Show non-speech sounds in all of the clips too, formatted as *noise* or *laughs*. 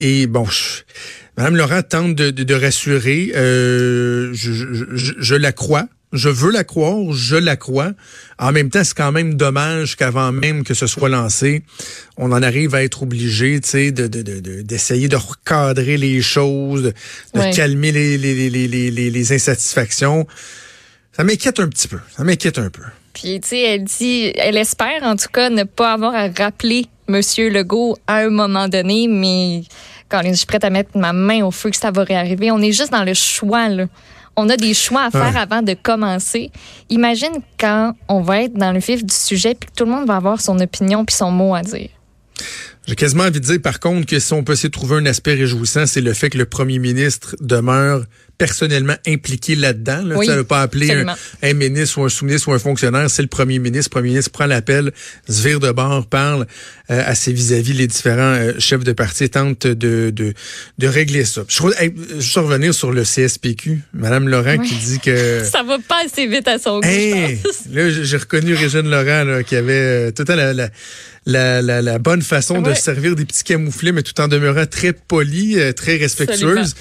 Et bon, je, Mme Laurent tente de, de, de rassurer. Euh, je, je, je, la crois. Je veux la croire, je la crois. En même temps, c'est quand même dommage qu'avant même que ce soit lancé, on en arrive à être obligé, tu sais, de, d'essayer de, recadrer les choses, de, calmer les, les, les, les, les insatisfactions. Ça m'inquiète un petit peu. Ça m'inquiète un peu. Puis, tu sais, elle dit, elle espère en tout cas ne pas avoir à rappeler Monsieur Legault à un moment donné, mais quand je suis prête à mettre ma main au feu que ça va réarriver. On est juste dans le choix, là. On a des choix à faire avant de commencer. Imagine quand on va être dans le vif du sujet puis que tout le monde va avoir son opinion puis son mot à dire. J'ai quasiment envie de dire, par contre, que si on peut essayer de trouver un aspect réjouissant, c'est le fait que le premier ministre demeure personnellement impliqué là-dedans. Là. Oui, ça veut pas appeler un, ministre ou un sous-ministre ou un fonctionnaire, c'est le premier ministre. Le premier ministre prend l'appel, se vire de bord, parle euh, à ses vis-à-vis les différents euh, chefs de parti tente de, de, de régler ça. Je, je veux revenir sur le CSPQ. Madame Laurent qui dit que... *laughs* ça va pas assez vite à son goût, Là, j'ai reconnu Régine Laurent là, qui avait euh, tout à la, la la, la, la, bonne façon de servir des petits camouflés, mais tout en demeurant très poli, très respectueuse.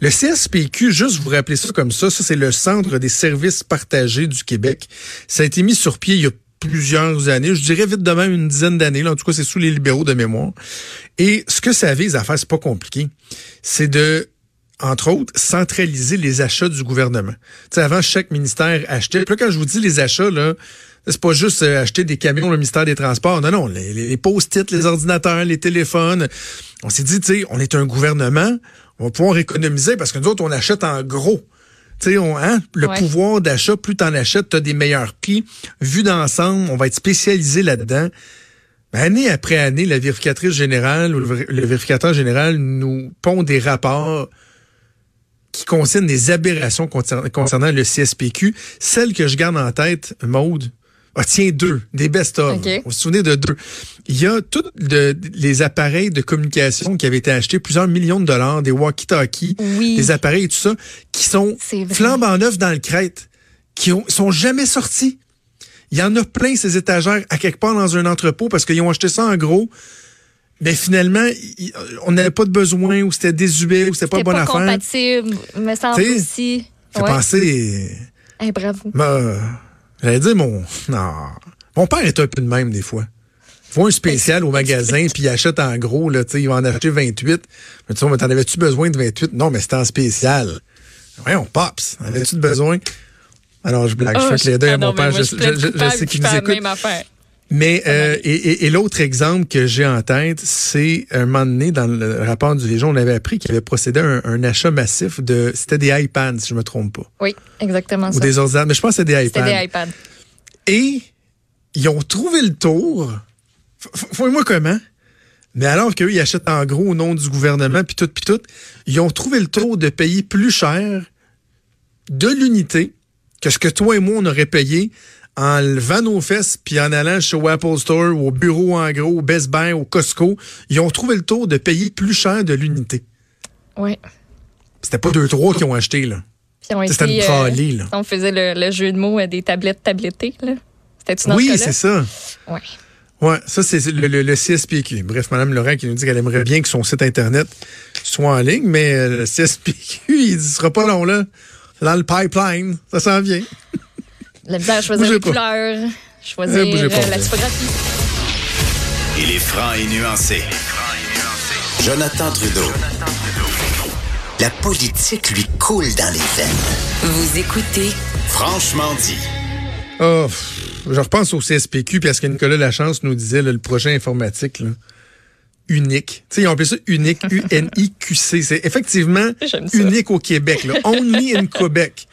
Le CSPQ, juste vous rappeler ça comme ça, ça c'est le Centre des services partagés du Québec. Ça a été mis sur pied il y a plusieurs années, je dirais vite demain une dizaine d'années. En tout cas, c'est sous les libéraux de mémoire. Et ce que ça vise à faire, c'est pas compliqué. C'est de entre autres, centraliser les achats du gouvernement. Tu sais, avant, chaque ministère achetait. Puis là, quand je vous dis les achats, là, c'est pas juste euh, acheter des camions le ministère des Transports. Non, non, les, les post-it, les ordinateurs, les téléphones. On s'est dit, tu sais, on est un gouvernement, on va pouvoir économiser parce que nous autres, on achète en gros. Tu sais, hein, le pouvoir d'achat, plus tu en achètes, tu as des meilleurs prix. Vu d'ensemble, on va être spécialisé là-dedans. Année après année, la vérificatrice générale ou le, vérificateur général nous pond des rapports qui concernent des aberrations concernant, le CSPQ. Celle que je garde en tête, Maude, ah, tiens, deux, des best-of. Vous vous souvenez de deux. Il y a tous les appareils de communication qui avaient été achetés, plusieurs millions de dollars, des walkie-talkies, des appareils et tout ça, qui sont flambant neufs dans le crête, qui ont, sont jamais sortis. Il y en a plein, ces étagères, à quelque part dans un entrepôt, parce qu'ils ont acheté ça en gros. Mais finalement, on n'avait pas de besoin, ou c'était désuet, ou c'était pas bonne affaire. compatible, mais ça aussi. Fait penser... Eh, bravo. Ben, J'allais dire, mon. Non. Mon père est un peu de même des fois. Il voit un spécial au magasin, *laughs* puis il achète en gros, là, il va en acheter 28. Mais tu sais, t'en avais-tu besoin de 28? Non, mais c'était en spécial. Voyons, Pops, en avais-tu besoin? Alors, je blague, je fais que les deux à mon père, je, sais qu'il nous écoute. Mais euh, et, et, l'autre exemple que j'ai en tête, c'est un moment donné dans le rapport du Légion, on avait appris qu'il avait procédé à un, achat massif de c'était des iPads, si je me trompe pas. Oui, exactement Ou des ordinateurs, mais je pense que c'était des iPads. C'était des iPads. Et ils ont trouvé le tour. Fouille-moi comment? Mais alors qu'eux, ils achètent en gros au nom du gouvernement, puis tout, puis tout, ils ont trouvé le tour de payer plus cher de l'unité que ce que toi et moi, on aurait payé en levant nos fesses puis en allant chez Apple Store ou au bureau en gros, au Best Buy, au Costco, ils ont trouvé le tour de payer plus cher de l'unité. Oui. C'était pas deux trois qui ont acheté là. C'était une trolley, là. On faisait le, jeu de mots des tablettes tablettées là. C'était une Oui, c'est ça. Oui. Ouais, ça c'est le, le, CSPQ. Bref, Mme Laurent qui nous dit qu'elle aimerait bien que son site internet soit en ligne, mais euh, le CSPQ, il ne sera pas long là. Dans le pipeline, ça s'en vient. La misère à choisir les couleurs, choisir euh, la typographie. Il est franc et nuancé. Jonathan Trudeau. La politique lui coule dans les veines. Vous écoutez Franchement dit. Oh, je repense au CSPQ puis à ce que Nicolas Lachance nous disait, le projet informatique. unique. Tu sais, ils ont appelé ça unique, *laughs* U-N-I-Q-C. C'est effectivement unique au Québec. Là. Only in Quebec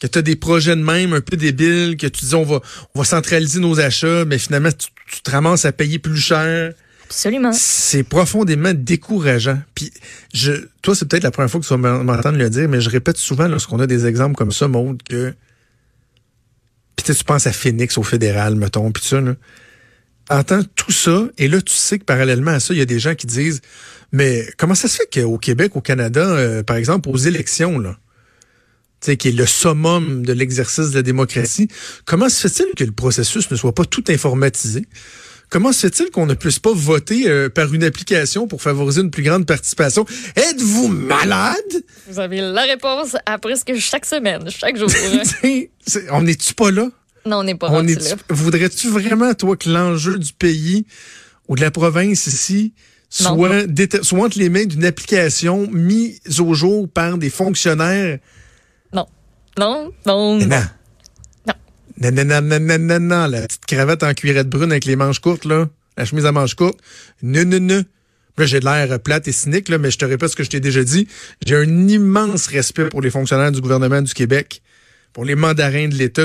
que tu as des projets de même un peu débiles, que tu dis on va, on va centraliser nos achats, mais finalement tu, te ramasses à payer plus cher. Absolument. C'est profondément décourageant. Puis, je, toi, c'est peut-être la première fois que tu vas m'entendre le dire, mais je répète souvent lorsqu'on a des exemples comme ça, Maud, que. Puis tu penses à Phoenix, au fédéral, mettons, puis ça, là. Entends tout ça, et là, tu sais que parallèlement à ça, il y a des gens qui disent Mais comment ça se fait qu'au Québec, au Canada, euh, par exemple, aux élections, là, qui est le summum de l'exercice de la démocratie, comment se fait-il que le processus ne soit pas tout informatisé? Comment se fait-il qu'on ne puisse pas voter euh, par une application pour favoriser une plus grande participation? Êtes-vous malade? Vous avez la réponse à presque chaque semaine, chaque jour. *laughs* on n'est-tu pas là? Non, on n'est pas on là. Voudrais-tu vraiment, toi, que l'enjeu du pays ou de la province ici soit, soit entre les mains d'une application mise au jour par des fonctionnaires? Non. Non, non. non. Non, non, non, non, non, non, non, la petite cravate en cuirette brune avec les manches courtes, là. La chemise à manches courtes. Non, non, non. Là, j'ai l'air plate et cynique, là, mais je te répète ce que je t'ai déjà dit. J'ai un immense respect pour les fonctionnaires du gouvernement du Québec, pour les mandarins de l'État.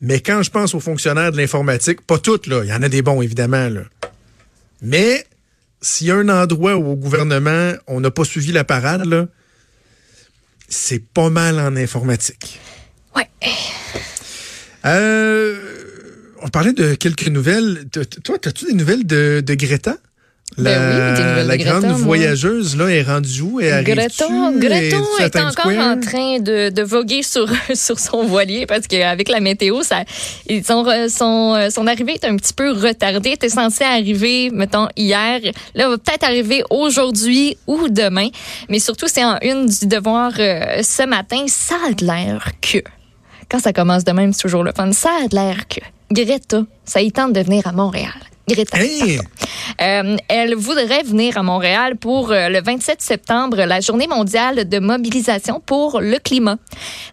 Mais quand je pense aux fonctionnaires de l'informatique, pas toutes, là. Il y en a des bons, évidemment, là. Mais s'il y a un endroit où au gouvernement, on n'a pas suivi la parade, là, c'est pas mal en informatique. Ouais. Euh, on parlait de quelques nouvelles. Toi, as-tu des nouvelles de, de Greta? La, ben oui, la de grande Greta, voyageuse là est rendue où? Et Greta, Greta est encore en train de, de voguer sur *laughs* sur son voilier parce qu'avec la météo, ça, son, son son arrivée est un petit peu retardée. était censé arriver, mettons hier. Là, va peut-être arriver aujourd'hui ou demain. Mais surtout, c'est en une du devoir euh, ce matin. Ça a l'air que quand ça commence de même, c'est toujours le fun. Ça a l'air que Greta, ça y tente de venir à Montréal. Greta. Euh, elle voudrait venir à Montréal pour euh, le 27 septembre, la journée mondiale de mobilisation pour le climat.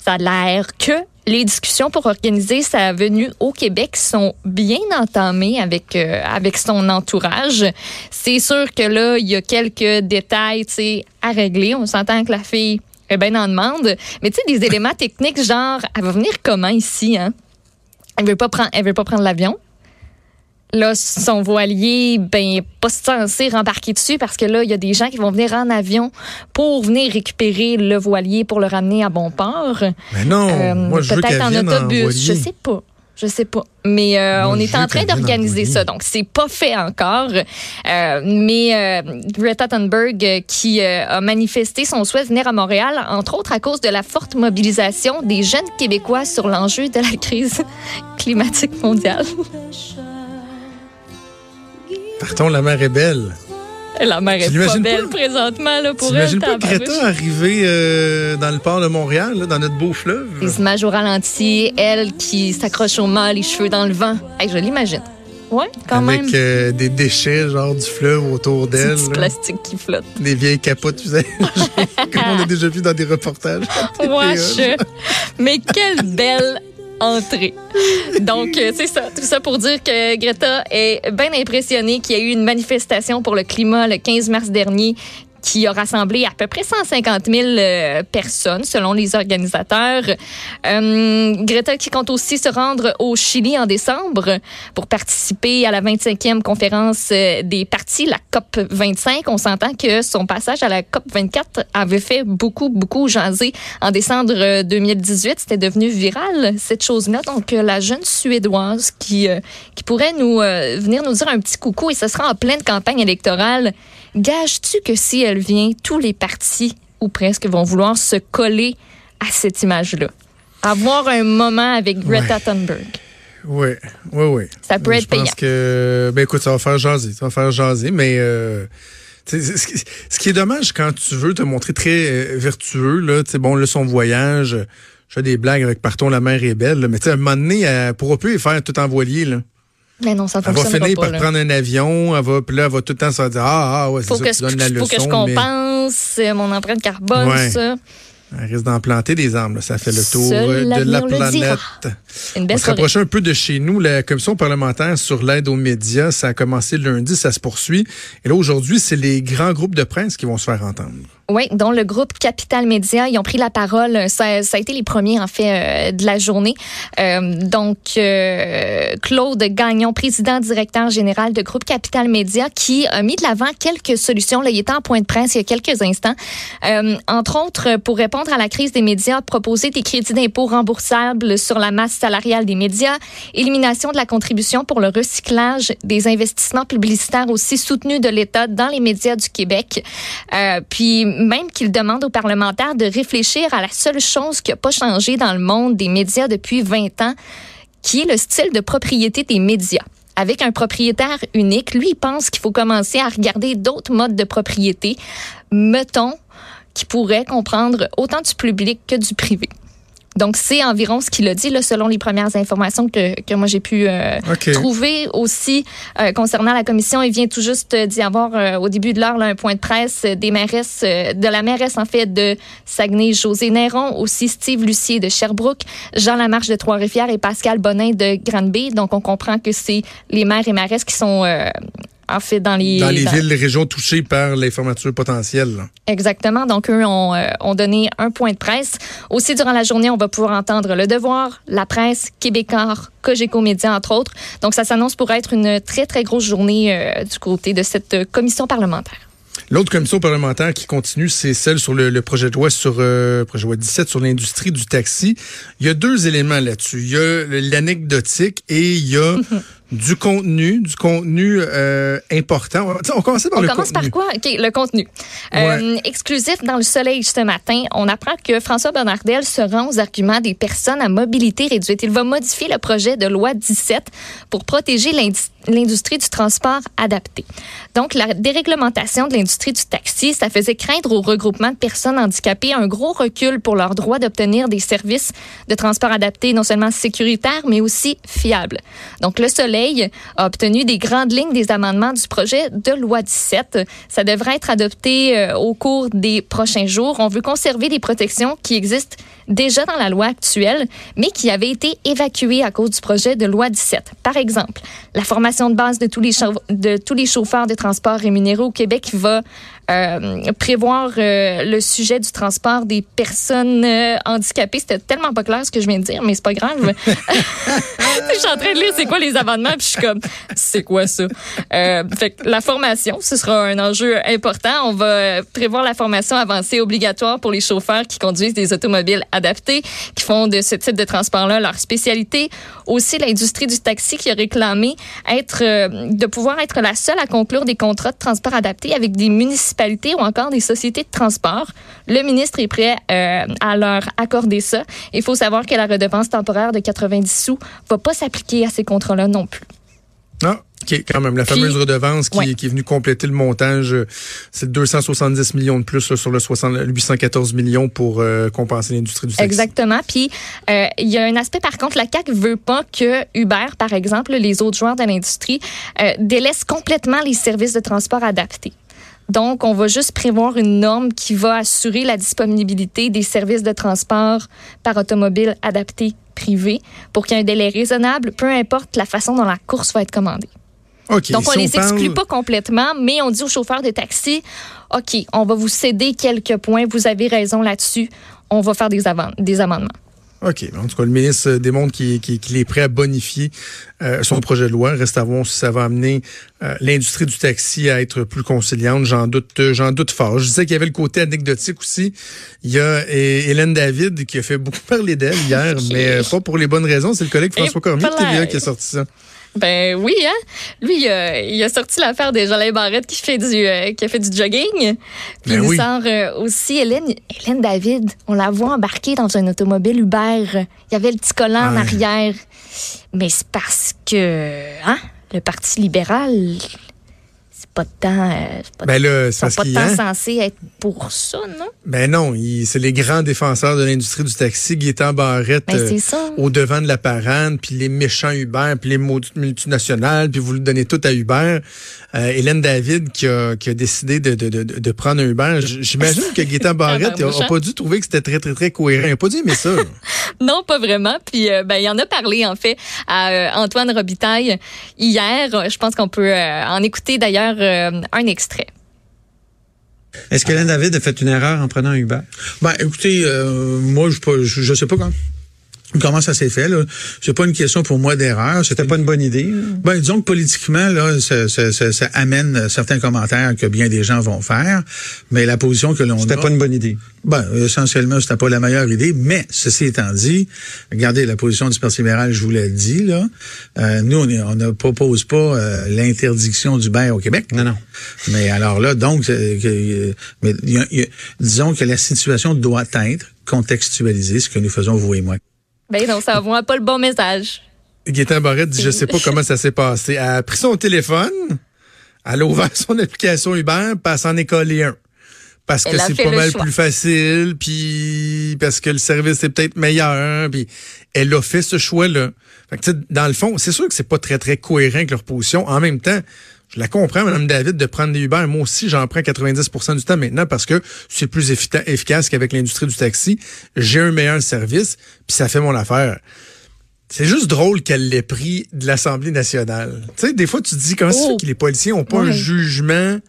Ça a l'air que les discussions pour organiser sa venue au Québec sont bien entamées avec euh, avec son entourage. C'est sûr que là, il y a quelques détails, à régler. On s'entend que la fille est bien en demande, mais tu sais des *laughs* éléments techniques genre elle va venir comment ici hein? Elle veut pas prendre elle veut pas prendre l'avion là, son voilier, ben, pas censé rembarquer dessus parce que là, il y a des gens qui vont venir en avion pour venir récupérer le voilier pour le ramener à bon port. Mais non, euh, moi, je Peut-être en autobus. je sais pas. Je sais pas. Mais euh, on est en train d'organiser ça. Donc, c'est pas fait encore. Euh, mais Greta Thunberg, qui a manifesté son souhait de venir à Montréal, entre autres à cause de la forte mobilisation des jeunes Québécois sur l'enjeu de la crise *laughs* climatique mondiale. Partons, la mer est belle. La mer est pas belle présentement là, pour elle. pas Greta arriver euh, dans le port de Montréal, là, dans notre beau fleuve? Les images au ralenti, elle qui s'accroche au mât, les cheveux dans le vent. Hey, je l'imagine. Ouais, quand même. Avec euh, des déchets, genre du fleuve autour d'elle. Des plastique qui flotte. Des vieilles capotes usagées, *laughs* comme on a déjà vu dans des reportages. Ouais, *laughs* Mais quelle belle Donc, euh, c'est ça. Tout ça pour dire que Greta est bien impressionnée qu'il y a eu une manifestation pour le climat le 15 mars dernier qui a rassemblé à peu près 150 000 euh, personnes, selon les organisateurs. Euh, Greta qui compte aussi se rendre au Chili en décembre pour participer à la 25e conférence euh, des partis, la COP 25. On s'entend que son passage à la COP 24 avait fait beaucoup, beaucoup jaser en décembre 2018. C'était devenu viral, cette chose-là. Donc, la jeune Suédoise qui, qui pourrait nous venir nous dire un petit coucou et ce sera en pleine campagne électorale Gages-tu que si elle vient, tous les partis, ou presque, vont vouloir se coller à cette image-là? Avoir un moment avec Greta Thunberg. Oui, oui, oui. Ça peut être payant. Je pense que, ben écoute, ça va faire jaser, ça va faire jaser, mais euh, ce qui est dommage quand tu veux te montrer très euh, vertueux, là, tu bon, là, son voyage, je fais des blagues avec Partons, la mer est belle, mais tu sais, à un moment donné, elle pourra plus faire tout en voilier, là. Mais non, ça elle va finir par prendre un avion, elle va, puis là, elle va tout le temps se dire Ah, ah, ouais, c'est ça, que tu donnes la leçon. Faut que je compense mon empreinte carbone, ça. Elle risque d'en planter des arbres. Ça fait le tour euh, de la planète. On se rapproche un peu de chez nous. La commission parlementaire sur l'aide aux médias, ça a commencé lundi, ça se poursuit. Et là, aujourd'hui, c'est les grands groupes de presse qui vont se faire entendre. Oui, dont le groupe Capital Média, ils ont pris la parole. Ça, ça a été les premiers, en fait, euh, de la journée. Euh, donc, euh, Claude Gagnon, président directeur général de groupe Capital Média, qui a mis de l'avant quelques solutions. Là, il était en point de presse il y a quelques instants. entre autres, pour répondre à la crise des médias, proposer des crédits d'impôt remboursables sur la masse salariale des médias, élimination de la contribution pour le recyclage des investissements publicitaires aussi soutenus de l'État dans les médias du Québec. puis, même qu'il demande aux parlementaires de réfléchir à la seule chose qui n'a pas changé dans le monde des médias depuis 20 ans, qui est le style de propriété des médias. Avec un propriétaire unique, lui, il pense qu'il faut commencer à regarder d'autres modes de propriété, mettons, qui pourraient comprendre autant du public que du privé. Donc, c'est environ ce qu'il a dit, là, selon les premières informations que, que moi j'ai pu euh, trouver aussi euh, concernant la commission. Il vient tout juste d'y avoir euh, au début de l'heure un point de presse des mairesses, de la mairesse en fait de Saguenay, José Néron, aussi Steve Lucier de Sherbrooke, Jean Lamarche de Trois-Rivières et Pascal Bonin de Granby. Donc, on comprend que c'est les maires et mairesses qui sont en fait, dans les... Dans les villes, les régions touchées par les fermetures potentielles. Exactement. Donc, eux ont, euh, ont, donné un point de presse. Aussi, durant la journée, on va pouvoir entendre Le Devoir, La Presse, Québécois, Cogeco Média, entre autres. Donc, ça s'annonce pour être une très, très grosse journée euh, du côté de cette commission parlementaire. L'autre commission parlementaire qui continue, c'est celle sur le, projet de loi sur euh, projet de loi 17 sur l'industrie du taxi. Il y a deux éléments là-dessus. Il y a l'anecdotique et il y a du contenu, du contenu euh, important. On commence par on le commence par quoi? OK, le contenu. Euh, exclusif dans le Soleil ce matin, on apprend que François Bernardel se rend aux arguments des personnes à mobilité réduite. Il va modifier le projet de loi 17 pour protéger l'industrie du transport adapté. Donc, la déréglementation de l'industrie du taxi, ça faisait craindre au regroupement de personnes handicapées un gros recul pour leur droit d'obtenir des services de transport adapté, non seulement sécuritaires, mais aussi fiables. Donc, le Soleil a obtenu des grandes lignes des amendements du projet de loi 17. Ça devrait être adopté euh, au cours des prochains jours. On veut conserver des protections qui existent déjà dans la loi actuelle, mais qui avaient été évacuées à cause du projet de loi 17. Par exemple, la formation de base de tous les, de tous les chauffeurs de transport rémunérés au Québec va euh, prévoir euh, le sujet du transport des personnes euh, handicapées. C'était tellement pas clair ce que je viens de dire, mais c'est pas grave. *laughs* *laughs* je suis en train de lire c'est quoi les amendements, puis je suis comme, c'est quoi ça? fait que la formation, ce sera un enjeu important. On va prévoir la formation avancée obligatoire pour les chauffeurs qui conduisent des automobiles adaptés, qui font de ce type de transport-là leur spécialité. Aussi, l'industrie du taxi qui a réclamé être, de pouvoir être la seule à conclure des contrats de transport adapté avec des municipalités ou encore des sociétés de transport. Le ministre est prêt euh, à leur accorder ça. Il faut savoir que la redevance temporaire de 90 sous va pas s'appliquer à ces contrats-là non plus. Ah, OK, quand même. La fameuse redevance qui, est venue compléter le montage, euh, c'est 270 millions de plus sur le 814 millions pour euh, compenser l'industrie du taxi. Exactement. Puis, il y a un aspect, par contre, la CAQ veut pas que Uber, par exemple, les autres joueurs de l'industrie, délaissent complètement les services de transport adaptés. Donc, on va juste prévoir une norme qui va assurer la disponibilité des services de transport par automobile adaptés privés pour qu'il y ait un délai raisonnable, peu importe la façon dont la course va être commandée. Donc, on ne les exclut pas complètement, mais on dit aux chauffeurs de taxi, OK, on va vous céder quelques points, vous avez raison là-dessus, on va faire des, des amendements. OK. En tout cas, le ministre démontre qu'il est prêt à bonifier euh, son projet de loi. Reste à voir si ça va amener euh, l'industrie du taxi à être plus conciliante. J'en doute, j'en doute fort. Je disais qu'il y avait le côté anecdotique aussi. Il y a Hélène David qui a fait beaucoup *laughs* parler d'elle hier, mais euh, pas pour les bonnes raisons. C'est le collègue François Cormier de TVA qui a sorti ça. Ben oui, hein. Lui, il a, sorti l'affaire des Jolin Barrette qui fait du euh, qui a fait du jogging. Puis ben il sort euh, aussi Hélène, Hélène David. On la voit embarquée dans un automobile Uber. Il y avait le petit collant en arrière. Mais c'est parce que, hein, le Parti libéral pas de temps. Euh, pas, ben là, pas de temps censé être pour ça, non? Ben non, c'est les grands défenseurs de l'industrie du taxi, Gaétan Barrette, ben, euh, au devant de la parade, puis les méchants Uber, puis les multinationales, puis vous le donnez tout à Uber. Euh, Hélène David qui a, qui a décidé de, de, de, de, prendre un Uber. J'imagine que Gaétan *laughs* Barrette n'a pas dû trouver que c'était très, très, très cohérent. Il n'a pas dit mais ça. *laughs* non, pas vraiment. Puis, ben, il en a parlé, en fait, à Antoine Robitaille hier. Je pense qu'on peut en écouter d'ailleurs euh, un extrait. Est-ce que David a fait une erreur en prenant Uber? Ben, écoutez, euh, moi, je, je sais pas quand. Comment ça s'est fait là? C'est pas une question pour moi d'erreur. C'était pas une bonne idée. Ben disons que politiquement là, ça, ça, ça, ça, amène certains commentaires que bien des gens vont faire, mais la position que l'on a. C'était pas une bonne idée. Ben essentiellement c'était pas la meilleure idée, mais ceci étant dit, regardez la position du Parti libéral, je vous l'ai dit là. Euh, nous on, est, on ne propose pas euh, l'interdiction du bain au Québec. Non non. Mais alors là donc, euh, mais disons que la situation doit être contextualisée, ce que nous faisons vous et moi. Ben non, ça envoie pas le bon message. Gaétan Barrette dit, je sais pas comment ça s'est passé. Elle a pris son téléphone, elle a ouvert son application Uber, puis elle s'en est un. Parce que c'est pas mal plus facile, puis parce que le service est peut-être meilleur, puis elle a fait ce choix-là. dans le fond, c'est sûr que c'est pas très, très cohérent avec leur position. En même temps, je la comprends, Mme David, de prendre des Uber. Moi aussi, j'en prends 90% du temps maintenant parce que c'est plus efficace qu'avec l'industrie du taxi. J'ai un meilleur service, puis ça fait mon affaire. C'est juste drôle qu'elle l'ait pris de l'Assemblée nationale. Tu sais, des fois, tu te dis comment oh. que les policiers ont pas un jugement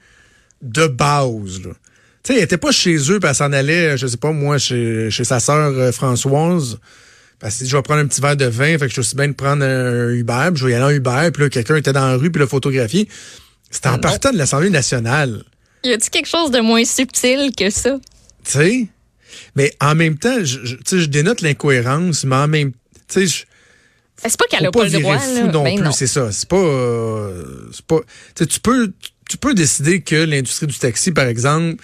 de base. Tu sais, elle était pas chez eux, puis elle s'en allait, je sais pas, moi, chez, chez sa sœur euh, Françoise. Parce que je vais prendre un petit verre de vin, fait que je suis aussi bien de prendre un Uber, puis je vais y aller en Uber, puis là, quelqu'un était dans la rue, puis le photographié. C'était en partant de l'Assemblée nationale. Y a-t-il quelque chose de moins subtil que ça? Tu sais? Mais en même temps, je, je, je dénote l'incohérence, mais en même sais, c'est pas qu'elle a pas, le droit. Fou non ben plus, c'est ça. C'est pas, euh, pas. Tu peux, tu peux décider que l'industrie du taxi, par exemple,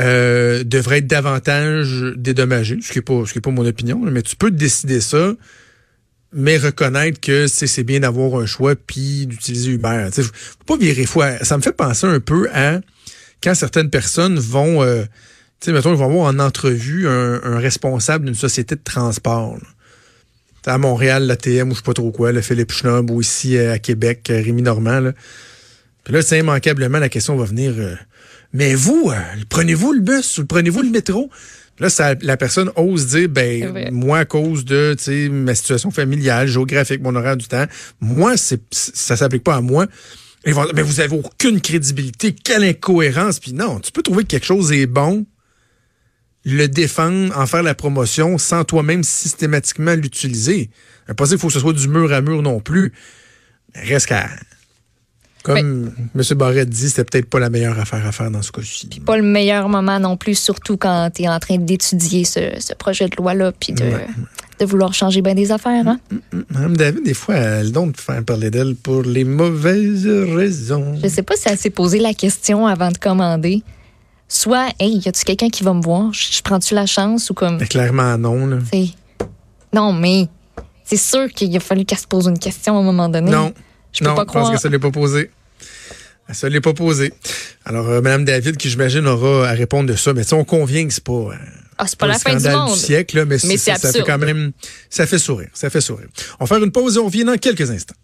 euh, devrait être davantage dédommagé, ce qui n'est pas, ce qui est pas mon opinion, mais tu peux décider ça, mais reconnaître que c'est bien d'avoir un choix puis d'utiliser Uber. Faut pas virer fou. Ça me fait penser un peu à quand certaines personnes vont, euh, tu sais, mettons, ils vont avoir en entrevue un, responsable d'une société de transport. À Montréal, l'ATM ou je sais pas trop quoi, le Philippe Schnob ou ici euh, à Québec, Rémi Normand. Là. Puis là, c'est immanquablement, la question va venir. Euh, mais vous, euh, prenez-vous le bus ou prenez-vous le métro? Là, ça, la personne ose dire, ben, moi, à cause de ma situation familiale, géographique, mon horaire du temps, moi, c'est, ça s'applique pas à moi. Vont mais vous avez aucune crédibilité, quelle incohérence. Puis non, tu peux trouver que quelque chose est bon, le défendre, en faire la promotion, sans toi-même systématiquement l'utiliser. Pas dire qu'il faut que ce soit du mur à mur non plus. Reste qu'à comme M. Barrette dit, c'était peut-être pas la meilleure affaire à faire dans ce cas-ci. Puis pas le meilleur moment non plus, surtout quand tu es en train d'étudier ce, projet de loi-là, puis de, de, vouloir changer bien des affaires. Hein? Mme mm, mm, mm. David, des fois, elle donne faire parler d'elle pour les mauvaises raisons. Je sais pas si elle s'est posé la question avant de commander. Soit, hey, y a-tu quelqu'un qui va me voir? Je, prends-tu la chance ou comme? Mais clairement, non. Là. Non, mais c'est sûr qu'il a fallu qu'elle se pose une question à un moment donné. Non. Je peux pas croire. Je pense que ça ne l'est pas posé. Ça ne l'est pas posé. Alors, euh, Mme David, qui j'imagine aura à répondre de ça, mais on convient que c'est pas. Euh, ah, c'est pas, la fin du monde. siècle, mais, ça fait quand même, ça fait sourire, ça fait sourire. On va faire une pause et on revient dans quelques instants.